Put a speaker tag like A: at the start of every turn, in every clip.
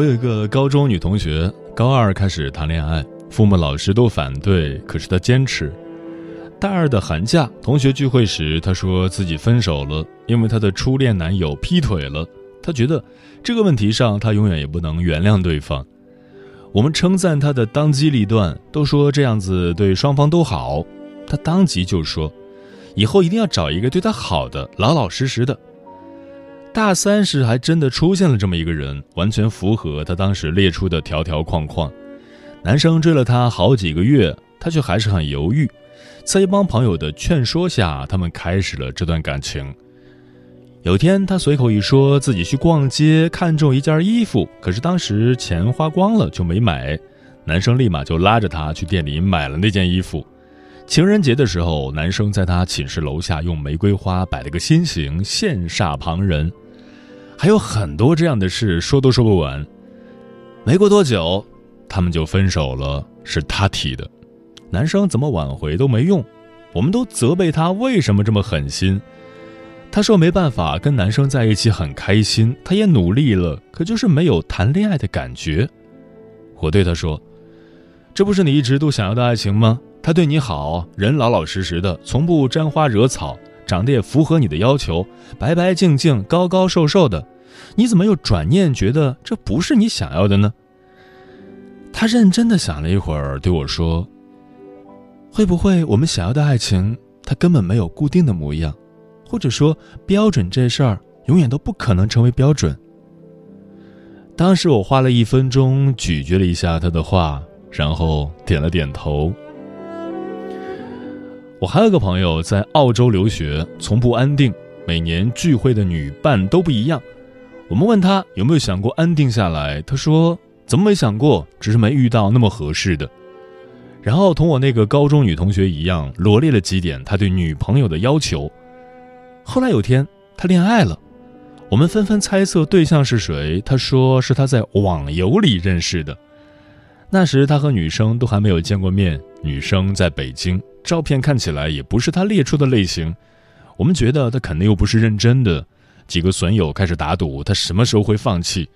A: 我有一个高中女同学，高二开始谈恋爱，父母老师都反对，可是她坚持。大二的寒假，同学聚会时，她说自己分手了，因为她的初恋男友劈腿了。她觉得这个问题上，她永远也不能原谅对方。我们称赞她的当机立断，都说这样子对双方都好。她当即就说，以后一定要找一个对她好的，老老实实的。大三时还真的出现了这么一个人，完全符合他当时列出的条条框框。男生追了她好几个月，她却还是很犹豫。在一帮朋友的劝说下，他们开始了这段感情。有天，他随口一说自己去逛街，看中一件衣服，可是当时钱花光了就没买。男生立马就拉着她去店里买了那件衣服。情人节的时候，男生在她寝室楼下用玫瑰花摆了个心形，羡煞旁人。还有很多这样的事，说都说不完。没过多久，他们就分手了，是他提的。男生怎么挽回都没用，我们都责备他为什么这么狠心。他说没办法跟男生在一起很开心，他也努力了，可就是没有谈恋爱的感觉。我对他说：“这不是你一直都想要的爱情吗？他对你好，人老老实实的，从不沾花惹草。”长得也符合你的要求，白白净净、高高瘦瘦的，你怎么又转念觉得这不是你想要的呢？他认真的想了一会儿，对我说：“会不会我们想要的爱情，它根本没有固定的模样，或者说标准这事儿永远都不可能成为标准？”当时我花了一分钟咀嚼了一下他的话，然后点了点头。我还有个朋友在澳洲留学，从不安定，每年聚会的女伴都不一样。我们问他有没有想过安定下来，他说怎么没想过，只是没遇到那么合适的。然后同我那个高中女同学一样，罗列了几点他对女朋友的要求。后来有天他恋爱了，我们纷纷猜测对象是谁，他说是他在网游里认识的。那时他和女生都还没有见过面，女生在北京。照片看起来也不是他列出的类型，我们觉得他肯定又不是认真的。几个损友开始打赌，他什么时候会放弃？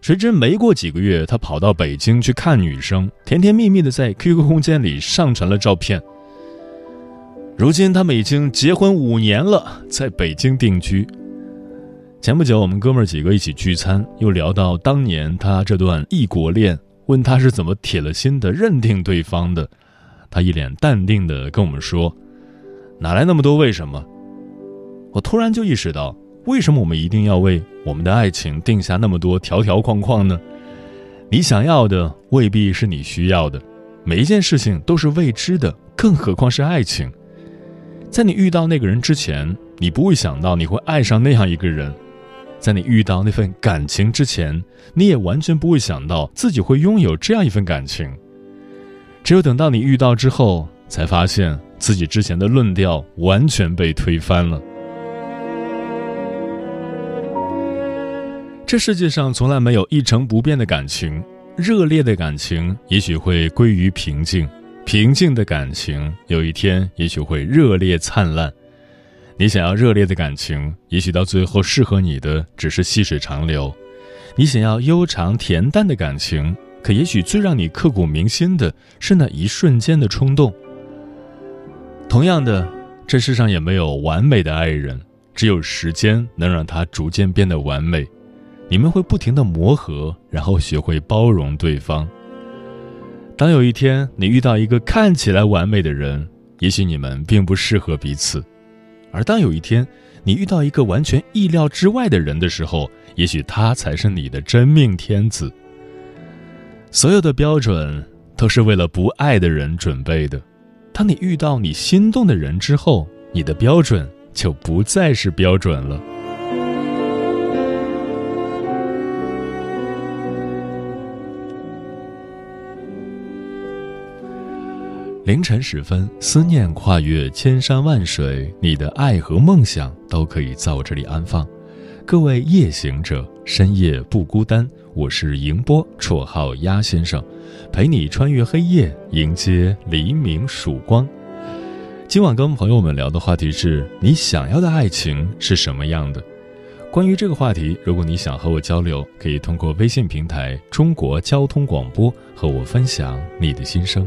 A: 谁知没过几个月，他跑到北京去看女生，甜甜蜜蜜的在 QQ 空间里上传了照片。如今他们已经结婚五年了，在北京定居。前不久，我们哥们几个一起聚餐，又聊到当年他这段异国恋，问他是怎么铁了心的认定对方的。他一脸淡定地跟我们说：“哪来那么多为什么？”我突然就意识到，为什么我们一定要为我们的爱情定下那么多条条框框呢？你想要的未必是你需要的，每一件事情都是未知的，更何况是爱情。在你遇到那个人之前，你不会想到你会爱上那样一个人；在你遇到那份感情之前，你也完全不会想到自己会拥有这样一份感情。只有等到你遇到之后，才发现自己之前的论调完全被推翻了。这世界上从来没有一成不变的感情，热烈的感情也许会归于平静，平静的感情有一天也许会热烈灿烂。你想要热烈的感情，也许到最后适合你的只是细水长流；你想要悠长恬淡的感情。可也许最让你刻骨铭心的是那一瞬间的冲动。同样的，这世上也没有完美的爱人，只有时间能让他逐渐变得完美。你们会不停的磨合，然后学会包容对方。当有一天你遇到一个看起来完美的人，也许你们并不适合彼此；而当有一天你遇到一个完全意料之外的人的时候，也许他才是你的真命天子。所有的标准都是为了不爱的人准备的。当你遇到你心动的人之后，你的标准就不再是标准了。凌晨时分，思念跨越千山万水，你的爱和梦想都可以在我这里安放。各位夜行者，深夜不孤单。我是迎波，绰号鸭先生，陪你穿越黑夜，迎接黎明曙光。今晚跟朋友们聊的话题是你想要的爱情是什么样的？关于这个话题，如果你想和我交流，可以通过微信平台“中国交通广播”和我分享你的心声。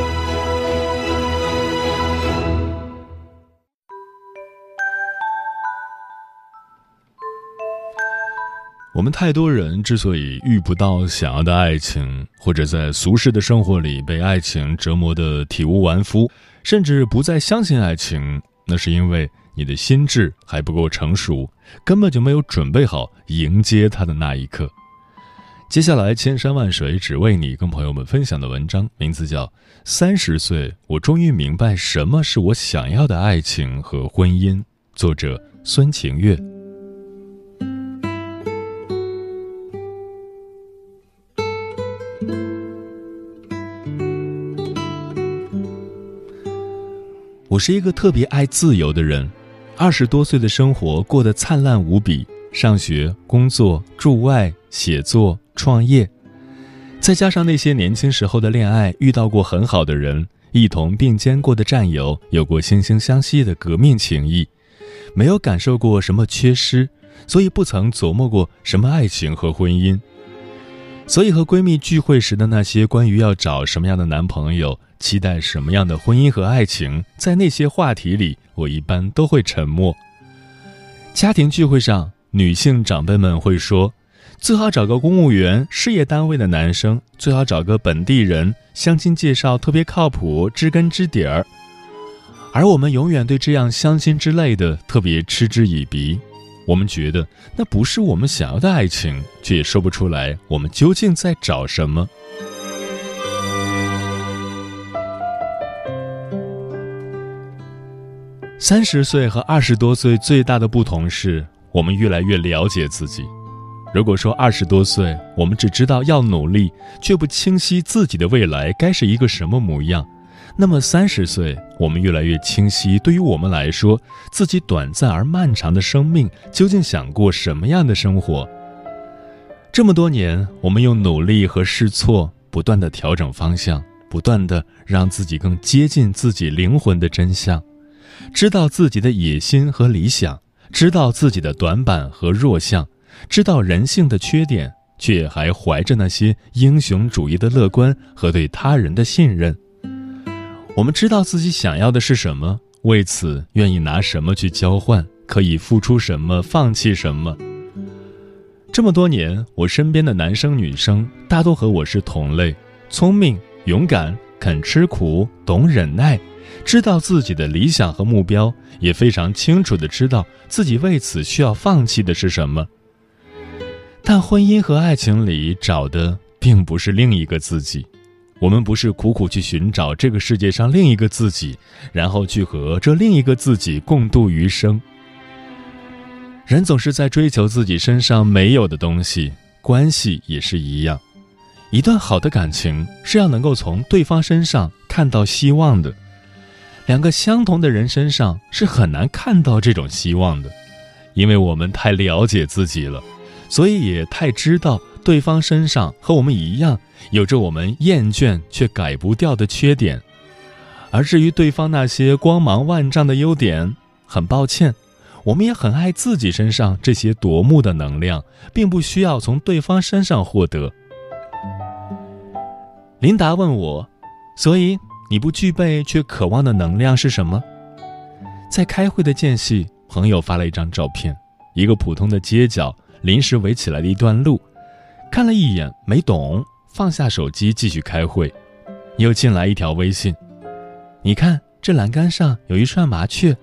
A: 我们太多人之所以遇不到想要的爱情，或者在俗世的生活里被爱情折磨得体无完肤，甚至不再相信爱情，那是因为你的心智还不够成熟，根本就没有准备好迎接他的那一刻。接下来，千山万水只为你，跟朋友们分享的文章名字叫《三十岁，我终于明白什么是我想要的爱情和婚姻》，作者孙晴月。我是一个特别爱自由的人，二十多岁的生活过得灿烂无比，上学、工作、驻外、写作、创业，再加上那些年轻时候的恋爱，遇到过很好的人，一同并肩过的战友，有过惺惺相惜的革命情谊，没有感受过什么缺失，所以不曾琢磨过什么爱情和婚姻。所以和闺蜜聚会时的那些关于要找什么样的男朋友。期待什么样的婚姻和爱情？在那些话题里，我一般都会沉默。家庭聚会上，女性长辈们会说：“最好找个公务员、事业单位的男生，最好找个本地人，相亲介绍特别靠谱，知根知底儿。”而我们永远对这样相亲之类的特别嗤之以鼻。我们觉得那不是我们想要的爱情，却也说不出来我们究竟在找什么。三十岁和二十多岁最大的不同是我们越来越了解自己。如果说二十多岁我们只知道要努力，却不清晰自己的未来该是一个什么模样，那么三十岁我们越来越清晰，对于我们来说，自己短暂而漫长的生命究竟想过什么样的生活。这么多年，我们用努力和试错，不断的调整方向，不断的让自己更接近自己灵魂的真相。知道自己的野心和理想，知道自己的短板和弱项，知道人性的缺点，却还怀着那些英雄主义的乐观和对他人的信任。我们知道自己想要的是什么，为此愿意拿什么去交换，可以付出什么，放弃什么。这么多年，我身边的男生女生大多和我是同类，聪明、勇敢、肯吃苦、懂忍耐。知道自己的理想和目标，也非常清楚的知道自己为此需要放弃的是什么。但婚姻和爱情里找的并不是另一个自己，我们不是苦苦去寻找这个世界上另一个自己，然后去和这另一个自己共度余生。人总是在追求自己身上没有的东西，关系也是一样。一段好的感情是要能够从对方身上看到希望的。两个相同的人身上是很难看到这种希望的，因为我们太了解自己了，所以也太知道对方身上和我们一样有着我们厌倦却改不掉的缺点。而至于对方那些光芒万丈的优点，很抱歉，我们也很爱自己身上这些夺目的能量，并不需要从对方身上获得。琳达问我：“所以你不具备却渴望的能量是什么？”在开会的间隙，朋友发了一张照片，一个普通的街角，临时围起来的一段路。看了一眼，没懂，放下手机继续开会。又进来一条微信：“你看，这栏杆上有一串麻雀。”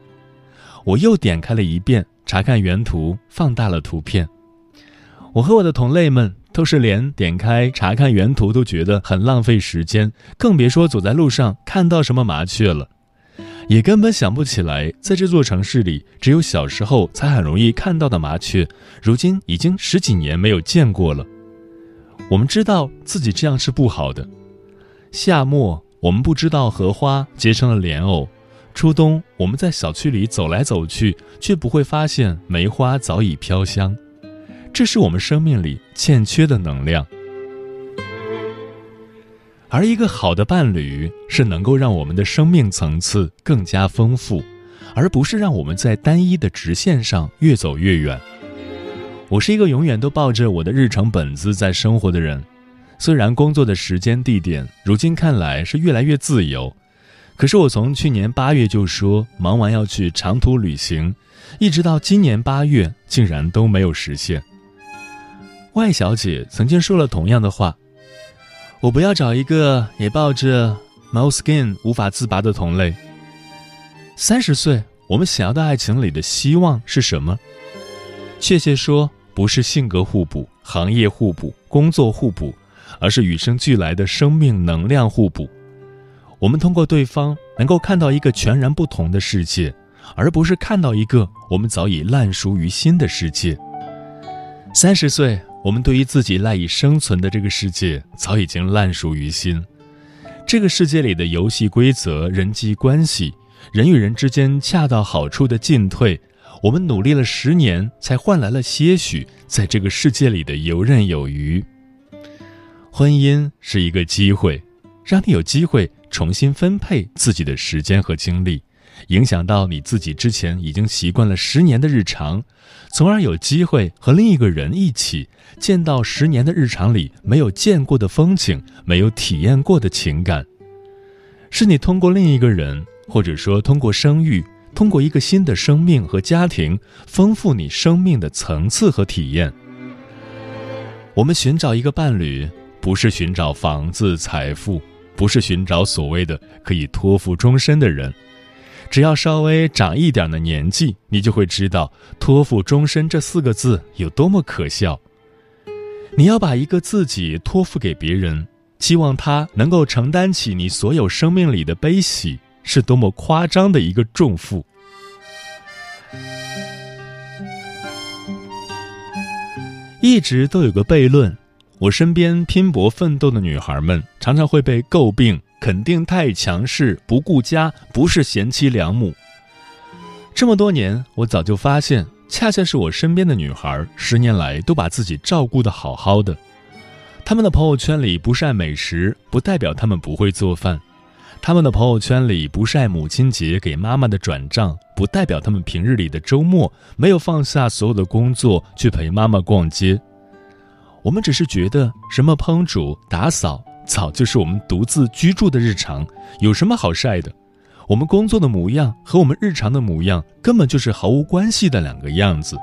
A: 我又点开了一遍，查看原图，放大了图片。我和我的同类们。都是连点开查看原图都觉得很浪费时间，更别说走在路上看到什么麻雀了，也根本想不起来，在这座城市里，只有小时候才很容易看到的麻雀，如今已经十几年没有见过了。我们知道自己这样是不好的。夏末，我们不知道荷花结成了莲藕；初冬，我们在小区里走来走去，却不会发现梅花早已飘香。这是我们生命里欠缺的能量，而一个好的伴侣是能够让我们的生命层次更加丰富，而不是让我们在单一的直线上越走越远。我是一个永远都抱着我的日程本子在生活的人，虽然工作的时间地点如今看来是越来越自由，可是我从去年八月就说忙完要去长途旅行，一直到今年八月竟然都没有实现。外小姐曾经说了同样的话：“我不要找一个也抱着 m o s k i n 无法自拔的同类。”三十岁，我们想要的爱情里的希望是什么？确切说，不是性格互补、行业互补、工作互补，而是与生俱来的生命能量互补。我们通过对方能够看到一个全然不同的世界，而不是看到一个我们早已烂熟于心的世界。三十岁。我们对于自己赖以生存的这个世界早已经烂熟于心，这个世界里的游戏规则、人际关系、人与人之间恰到好处的进退，我们努力了十年才换来了些许在这个世界里的游刃有余。婚姻是一个机会，让你有机会重新分配自己的时间和精力。影响到你自己之前已经习惯了十年的日常，从而有机会和另一个人一起见到十年的日常里没有见过的风景，没有体验过的情感，是你通过另一个人，或者说通过生育，通过一个新的生命和家庭，丰富你生命的层次和体验。我们寻找一个伴侣，不是寻找房子、财富，不是寻找所谓的可以托付终身的人。只要稍微长一点的年纪，你就会知道“托付终身”这四个字有多么可笑。你要把一个自己托付给别人，期望他能够承担起你所有生命里的悲喜，是多么夸张的一个重负。一直都有个悖论：我身边拼搏奋斗的女孩们，常常会被诟病。肯定太强势，不顾家，不是贤妻良母。这么多年，我早就发现，恰恰是我身边的女孩，十年来都把自己照顾得好好的。他们的朋友圈里不晒美食，不代表他们不会做饭；他们的朋友圈里不晒母亲节给妈妈的转账，不代表他们平日里的周末没有放下所有的工作去陪妈妈逛街。我们只是觉得，什么烹煮、打扫。早就是我们独自居住的日常，有什么好晒的？我们工作的模样和我们日常的模样根本就是毫无关系的两个样子。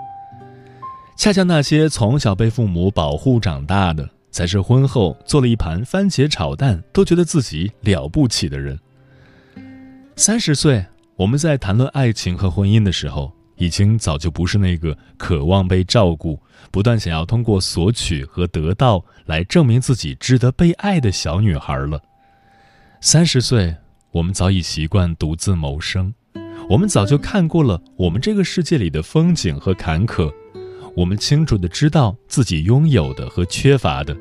A: 恰恰那些从小被父母保护长大的，才是婚后做了一盘番茄炒蛋都觉得自己了不起的人。三十岁，我们在谈论爱情和婚姻的时候。已经早就不是那个渴望被照顾、不断想要通过索取和得到来证明自己值得被爱的小女孩了。三十岁，我们早已习惯独自谋生，我们早就看过了我们这个世界里的风景和坎坷，我们清楚的知道自己拥有的和缺乏的，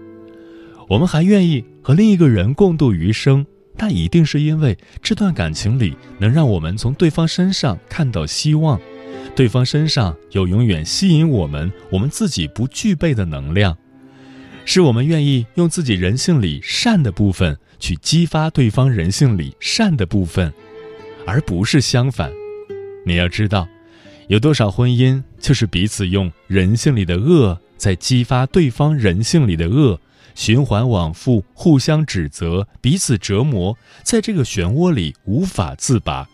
A: 我们还愿意和另一个人共度余生，那一定是因为这段感情里能让我们从对方身上看到希望，对方身上有永远吸引我们我们自己不具备的能量，是我们愿意用自己人性里善的部分去激发对方人性里善的部分，而不是相反。你要知道，有多少婚姻就是彼此用人性里的恶在激发对方人性里的恶。循环往复，互相指责，彼此折磨，在这个漩涡里无法自拔。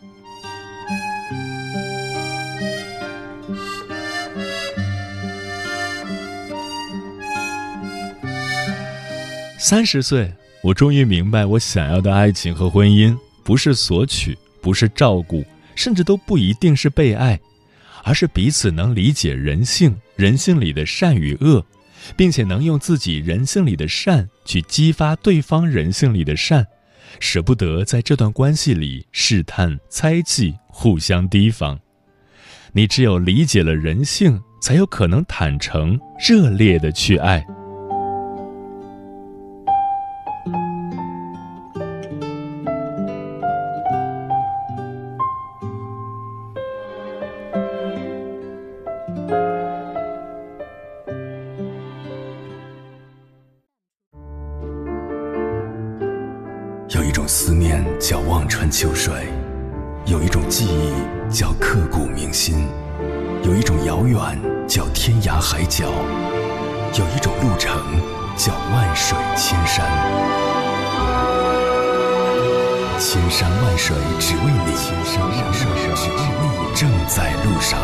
A: 三十岁，我终于明白，我想要的爱情和婚姻，不是索取，不是照顾，甚至都不一定是被爱，而是彼此能理解人性，人性里的善与恶。并且能用自己人性里的善去激发对方人性里的善，舍不得在这段关系里试探、猜忌、互相提防。你只有理解了人性，才有可能坦诚、热烈的去爱。
B: 千山万水只为你，正在路上。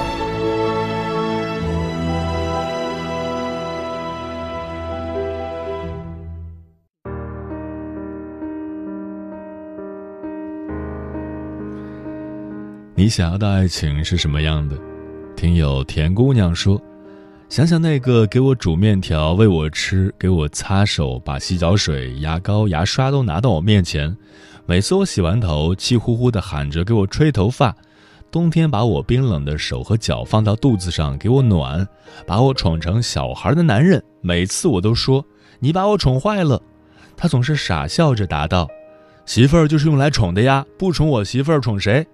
A: 你想要的爱情是什么样的？听友田姑娘说：“想想那个给我煮面条、喂我吃、给我擦手、把洗脚水、牙膏、牙刷都拿到我面前，每次我洗完头，气呼呼的喊着给我吹头发，冬天把我冰冷的手和脚放到肚子上给我暖，把我宠成小孩的男人，每次我都说你把我宠坏了，他总是傻笑着答道：媳妇儿就是用来宠的呀，不宠我媳妇儿宠谁？”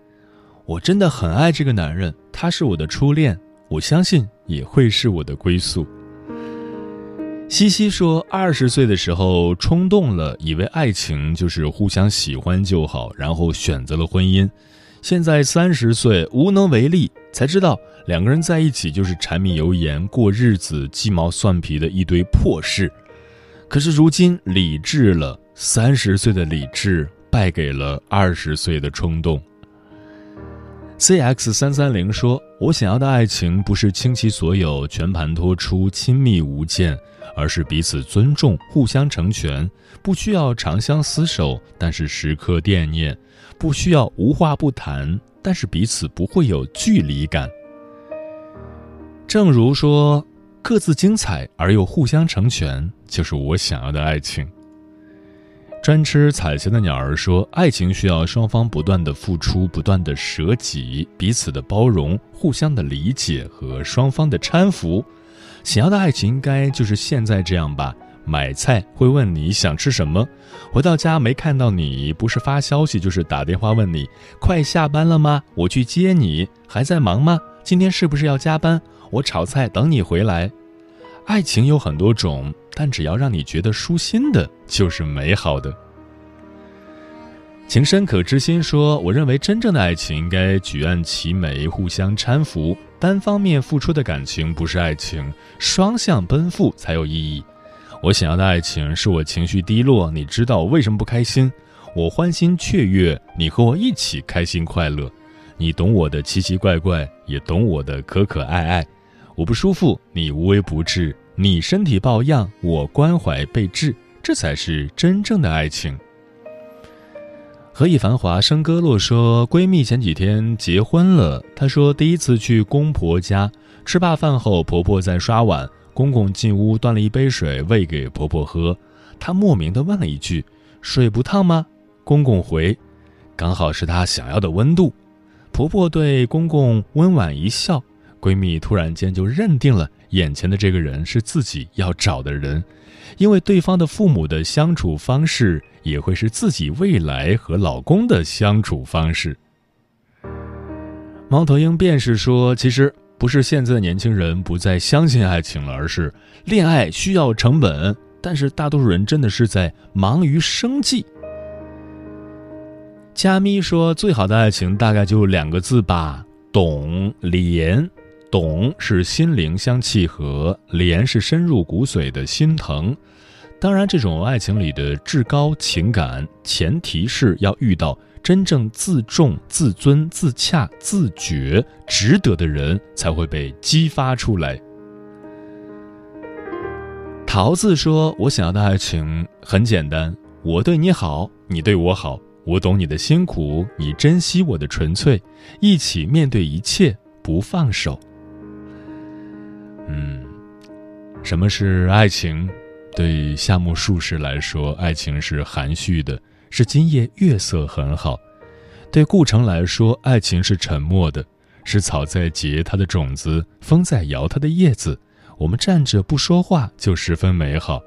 A: 我真的很爱这个男人，他是我的初恋，我相信也会是我的归宿。西西说，二十岁的时候冲动了，以为爱情就是互相喜欢就好，然后选择了婚姻。现在三十岁无能为力，才知道两个人在一起就是柴米油盐过日子、鸡毛蒜皮的一堆破事。可是如今理智了，三十岁的理智败给了二十岁的冲动。C X 三三零说：“我想要的爱情不是倾其所有、全盘托出、亲密无间，而是彼此尊重、互相成全。不需要长相厮守，但是时刻惦念；不需要无话不谈，但是彼此不会有距离感。”正如说：“各自精彩而又互相成全，就是我想要的爱情。”专吃彩霞的鸟儿说：“爱情需要双方不断的付出，不断的舍己，彼此的包容，互相的理解和双方的搀扶。想要的爱情应该就是现在这样吧？买菜会问你想吃什么，回到家没看到你，不是发消息就是打电话问你快下班了吗？我去接你，还在忙吗？今天是不是要加班？我炒菜等你回来。爱情有很多种。”但只要让你觉得舒心的，就是美好的。情深可知心说：“我认为真正的爱情应该举案齐眉，互相搀扶。单方面付出的感情不是爱情，双向奔赴才有意义。我想要的爱情是我情绪低落，你知道我为什么不开心，我欢欣雀跃，你和我一起开心快乐。你懂我的奇奇怪怪，也懂我的可可爱爱。我不舒服，你无微不至。”你身体抱恙，我关怀备至，这才是真正的爱情。何以繁华笙歌落说，闺蜜前几天结婚了。她说，第一次去公婆家吃罢饭后，婆婆在刷碗，公公进屋端了一杯水喂给婆婆喝。她莫名的问了一句：“水不烫吗？”公公回：“刚好是她想要的温度。”婆婆对公公温婉一笑，闺蜜突然间就认定了。眼前的这个人是自己要找的人，因为对方的父母的相处方式也会是自己未来和老公的相处方式。猫头鹰便是说，其实不是现在的年轻人不再相信爱情了，而是恋爱需要成本，但是大多数人真的是在忙于生计。加咪说，最好的爱情大概就两个字吧，懂怜。懂是心灵相契合，怜是深入骨髓的心疼。当然，这种爱情里的至高情感，前提是要遇到真正自重、自尊、自洽、自觉、值得的人，才会被激发出来。桃子说：“我想要的爱情很简单，我对你好，你对我好，我懂你的辛苦，你珍惜我的纯粹，一起面对一切，不放手。”嗯，什么是爱情？对夏目漱石来说，爱情是含蓄的，是今夜月色很好；对顾城来说，爱情是沉默的，是草在结它的种子，风在摇它的叶子。我们站着不说话，就十分美好。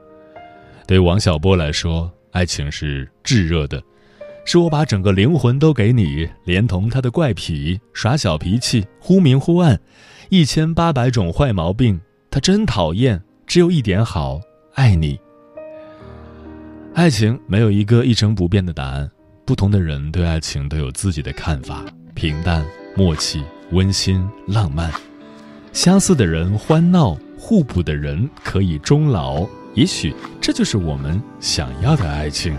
A: 对王小波来说，爱情是炙热的，是我把整个灵魂都给你，连同他的怪癖、耍小脾气、忽明忽暗。一千八百种坏毛病，他真讨厌。只有一点好，爱你。爱情没有一个一成不变的答案，不同的人对爱情都有自己的看法。平淡、默契、温馨、浪漫，相似的人欢闹，互补的人可以终老。也许这就是我们想要的爱情。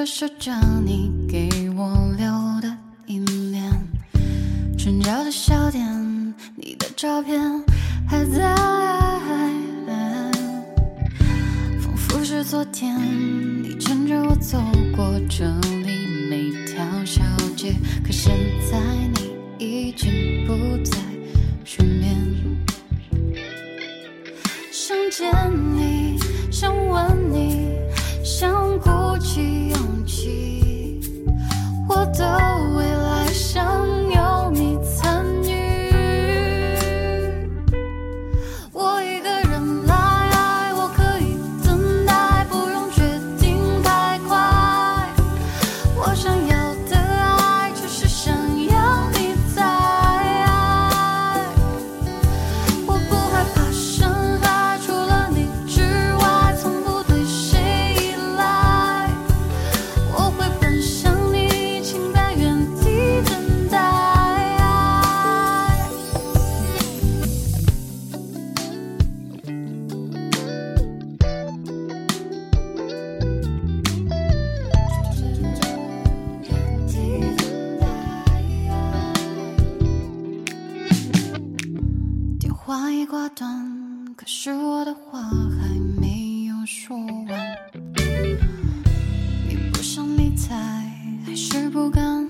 C: 这是着你给我留的一面，转角的小店，你的照片还在，仿佛是昨天，你牵着我走过这里每条小街，可现在你已经不在身边，想见你，话一挂断，可是我的话还没有说完。你不想理睬，还是不敢？